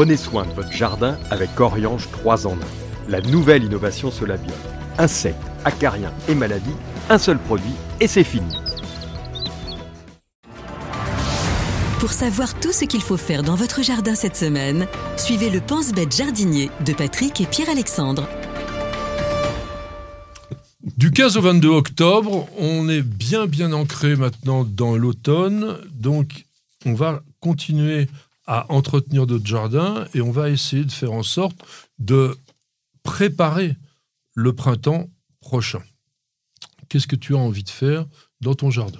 Prenez soin de votre jardin avec Oriange 3 en 1. La nouvelle innovation Solabio. Insectes, acariens et maladies, un seul produit et c'est fini. Pour savoir tout ce qu'il faut faire dans votre jardin cette semaine, suivez le Pense-Bête jardinier de Patrick et Pierre-Alexandre. Du 15 au 22 octobre, on est bien bien ancré maintenant dans l'automne, donc on va continuer à entretenir notre jardin et on va essayer de faire en sorte de préparer le printemps prochain. Qu'est-ce que tu as envie de faire dans ton jardin?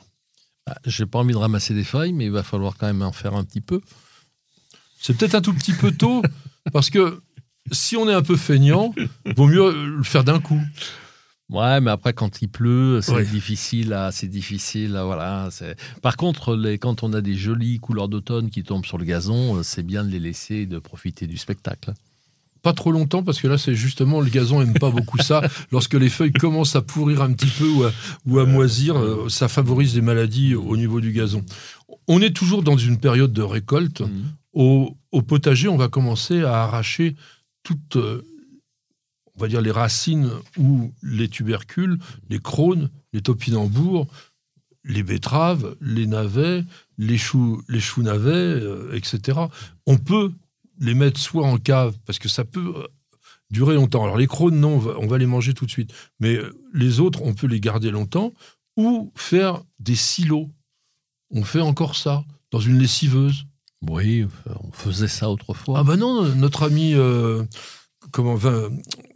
Ah, J'ai pas envie de ramasser des feuilles, mais il va falloir quand même en faire un petit peu. C'est peut-être un tout petit peu tôt, parce que si on est un peu feignant, vaut mieux le faire d'un coup. Ouais, mais après quand il pleut, c'est difficile. À, c'est difficile. voilà. Par contre, les, quand on a des jolies couleurs d'automne qui tombent sur le gazon, euh, c'est bien de les laisser et de profiter du spectacle. Pas trop longtemps parce que là, c'est justement le gazon aime pas beaucoup ça. Lorsque les feuilles commencent à pourrir un petit peu ou à, moisir, euh, ça favorise des maladies au niveau du gazon. On est toujours dans une période de récolte. Mmh. Au, au, potager, on va commencer à arracher toutes euh, on va dire les racines ou les tubercules, les crônes, les topinambours, les betteraves, les navets, les choux, les choux navets, euh, etc. On peut les mettre soit en cave, parce que ça peut euh, durer longtemps. Alors les crônes, non, on va, les manger tout de suite. Mais euh, les autres, on peut les garder longtemps, ou faire des silos. On fait encore ça, dans une lessiveuse. Oui, on faisait ça autrefois. Ah ben non, notre ami comment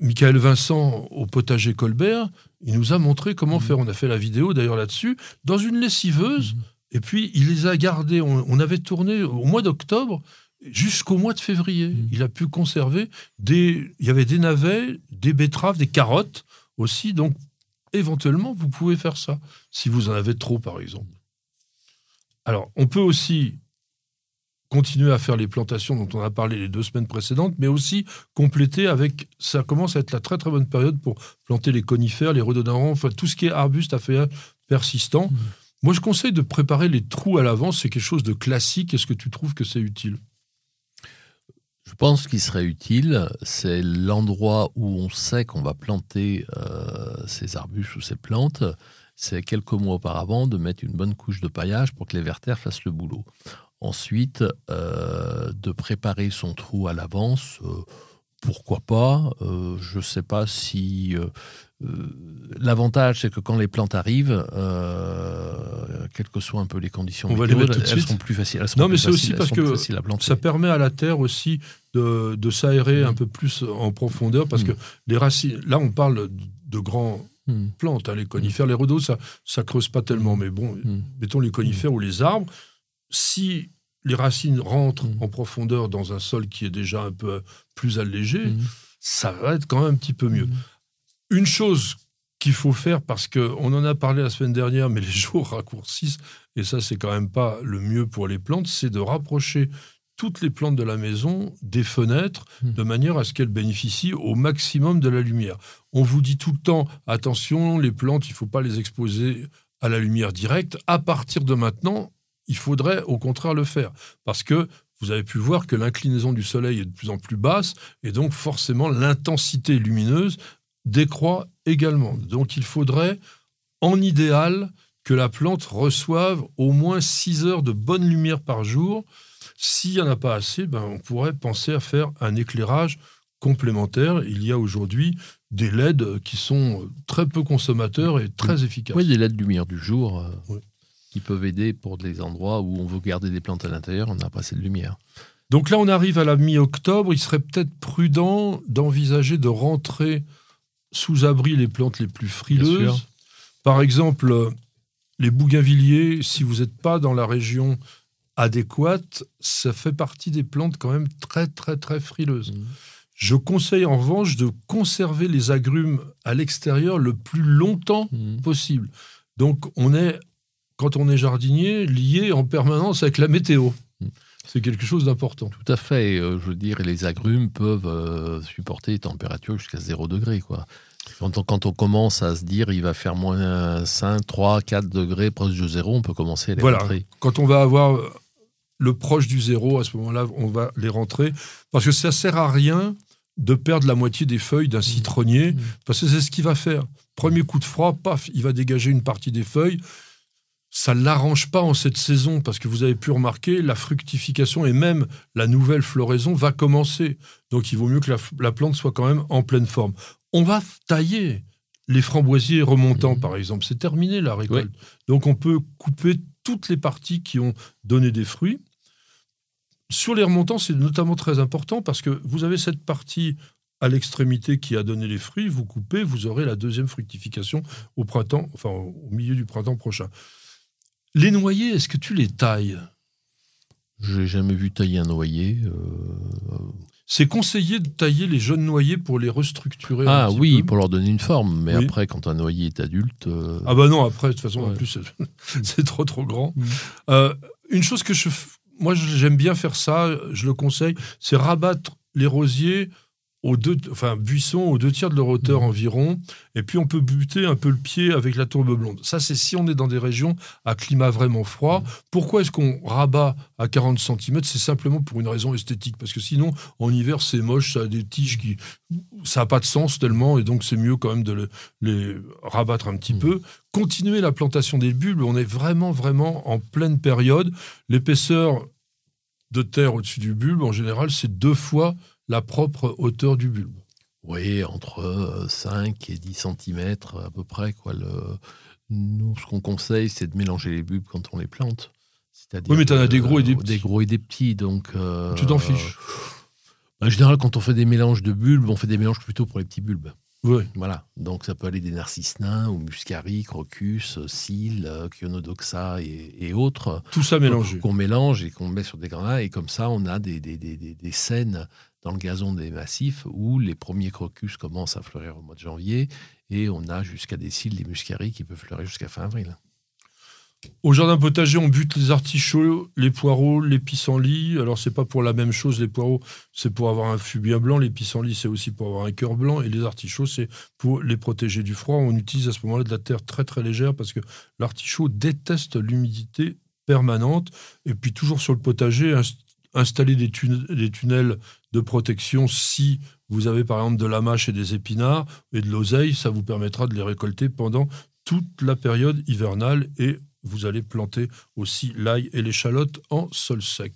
Michael Vincent au potager Colbert, il nous a montré comment mmh. faire. On a fait la vidéo d'ailleurs là-dessus, dans une lessiveuse. Mmh. Et puis il les a gardés. On, avait tourné au mois d'octobre jusqu'au mois de février. Mmh. Il a pu conserver des. Il y avait des navets, des betteraves, des carottes aussi. Donc éventuellement, vous pouvez faire ça si vous en avez trop, par exemple. Alors, on peut aussi continuer à faire les plantations dont on a parlé les deux semaines précédentes, mais aussi compléter avec, ça commence à être la très très bonne période pour planter les conifères, les rhododendrons, enfin tout ce qui est arbuste à feuillage persistant. Mmh. Moi, je conseille de préparer les trous à l'avance, c'est quelque chose de classique. Est-ce que tu trouves que c'est utile? Je pense qu'il serait utile, c'est l'endroit où on sait qu'on va planter euh, ces arbustes ou ces plantes, c'est quelques mois auparavant de mettre une bonne couche de paillage pour que les vertères fassent le boulot. Ensuite, euh, de préparer son trou à l'avance, euh, pourquoi pas euh, Je ne sais pas si... L'avantage, c'est que quand les plantes arrivent, quelles que soient un peu les conditions On météo, elles, elles seront plus faciles. non, mais c'est aussi parce que ça permet à la terre aussi de, de s'aérer mm. un peu plus en profondeur, parce mm. que les racines, là on parle de grands mm. plantes, hein, les conifères, les redos, ça ça creuse pas tellement, mais bon, mettons les conifères ou les arbres, si les racines rentrent mmh. en profondeur dans un sol qui est déjà un peu plus allégé, mmh. ça va être quand même un petit peu mieux. Mmh. Une chose qu'il faut faire, parce qu'on en a parlé la semaine dernière, mais les jours raccourcissent, et ça c'est quand même pas le mieux pour les plantes, c'est de rapprocher toutes les plantes de la maison des fenêtres de manière à ce qu'elles bénéficient au maximum de la lumière. On vous dit tout le temps, attention, les plantes, il ne faut pas les exposer à la lumière directe. À partir de maintenant, il faudrait au contraire le faire. Parce que vous avez pu voir que l'inclinaison du Soleil est de plus en plus basse, et donc forcément l'intensité lumineuse décroît également. Donc il faudrait, en idéal, que la plante reçoive au moins 6 heures de bonne lumière par jour. S'il n'y en a pas assez, ben, on pourrait penser à faire un éclairage complémentaire. Il y a aujourd'hui des LED qui sont très peu consommateurs et très efficaces. Oui, des LED lumière du jour. Euh, qui peuvent aider pour des endroits où on veut garder des plantes à l'intérieur, on n'a pas assez de lumière. Donc là, on arrive à la mi-octobre. Il serait peut-être prudent d'envisager de rentrer sous abri les plantes les plus frileuses. Par exemple, les bougainvilliers, si vous n'êtes pas dans la région adéquate, ça fait partie des plantes quand même très, très, très frileuses. Mmh. Je conseille en revanche de conserver les agrumes à l'extérieur le plus longtemps mmh. possible. Donc on est quand on est jardinier, lié en permanence avec la météo. C'est quelque chose d'important. Tout à fait. Euh, je veux dire, les agrumes peuvent euh, supporter des températures jusqu'à 0 degré. Quoi. Quand, on, quand on commence à se dire il va faire moins 5, 3, 4 degrés proche de zéro, on peut commencer à les voilà. Quand on va avoir le proche du zéro, à ce moment-là, on va les rentrer. Parce que ça sert à rien de perdre la moitié des feuilles d'un mmh. citronnier, mmh. parce que c'est ce qu'il va faire. Premier coup de froid, paf, il va dégager une partie des feuilles. Ça ne l'arrange pas en cette saison, parce que vous avez pu remarquer, la fructification et même la nouvelle floraison va commencer. Donc il vaut mieux que la, plante soit quand même en pleine forme. On va tailler les framboisiers remontants, mmh. par exemple. C'est terminé la récolte. Donc on peut couper toutes les parties qui ont donné des fruits. Sur les remontants, c'est notamment très important parce que vous avez cette partie à l'extrémité qui a donné les fruits, vous coupez, vous aurez la deuxième fructification au printemps, enfin au milieu du printemps prochain. Les noyers, est-ce que tu les tailles? J'ai jamais vu tailler un noyer. Euh, c'est conseillé de tailler les jeunes noyers pour les restructurer. Ah oui, pour leur donner une forme. Mais après, quand un noyer est adulte. Euh, ah bah non, après, de toute façon, en plus, c'est trop trop grand. Mm. Euh, une chose que je. Moi, j'aime bien faire ça, je le conseille, c'est rabattre les rosiers aux deux, enfin, buissons aux deux tiers de leur hauteur mmh. environ, et puis on peut buter un peu le pied avec la tourbe blonde. Ça, c'est si on est dans des régions à climat vraiment froid. Mmh. Pourquoi est-ce qu'on rabat à 40 cm C'est simplement pour une raison esthétique, parce que sinon, en hiver, c'est moche, ça a des tiges qui... Ça n'a pas de sens tellement, et donc c'est mieux quand même de les rabattre un petit mmh. peu. Continuer la plantation des bulbes, on est vraiment, vraiment en pleine période. L'épaisseur de terre au-dessus du bulbe, en général, c'est deux fois la propre hauteur du bulbe. Oui, entre 5 et 10 cm à peu près. Quoi. Le... Nous, ce qu'on conseille, c'est de mélanger les bulbes quand on les plante. Oui, mais tu en as des gros et des petits. Des gros et des petits, donc... Euh, tu t'en fiches En général, quand on fait des mélanges de bulbes, on fait des mélanges plutôt pour les petits bulbes. Oui. Voilà. Donc ça peut aller des narcisses nains ou muscari, crocus, cils, chionodoxa et, et, autres. Tout ça mélangé. Qu'on mélange et qu'on met sur des granats. Et comme ça, on a des, des, des, des scènes dans le gazon des massifs où les premiers crocus commencent à fleurir au mois de janvier et on a jusqu'à des cils, des muscaries qui peuvent fleurir jusqu'à fin avril. Au jardin potager, on bute les artichauts, les poireaux, les pissenlits. Alors, c'est pas pour la même chose, les poireaux, c'est pour avoir un bien blanc. Les pissenlits, c'est aussi pour avoir un cœur blanc. Et les artichauts, c'est pour les protéger du froid. On utilise à ce moment-là de la terre très, très légère parce que l'artichaut déteste l'humidité permanente. Et puis, toujours sur le potager, installer des, tunnels de protection si vous avez par exemple de la mâche et des épinards et de l'oseille, ça vous permettra de les récolter pendant toute la période hivernale et vous allez planter aussi l'ail et l'échalote en sol sec.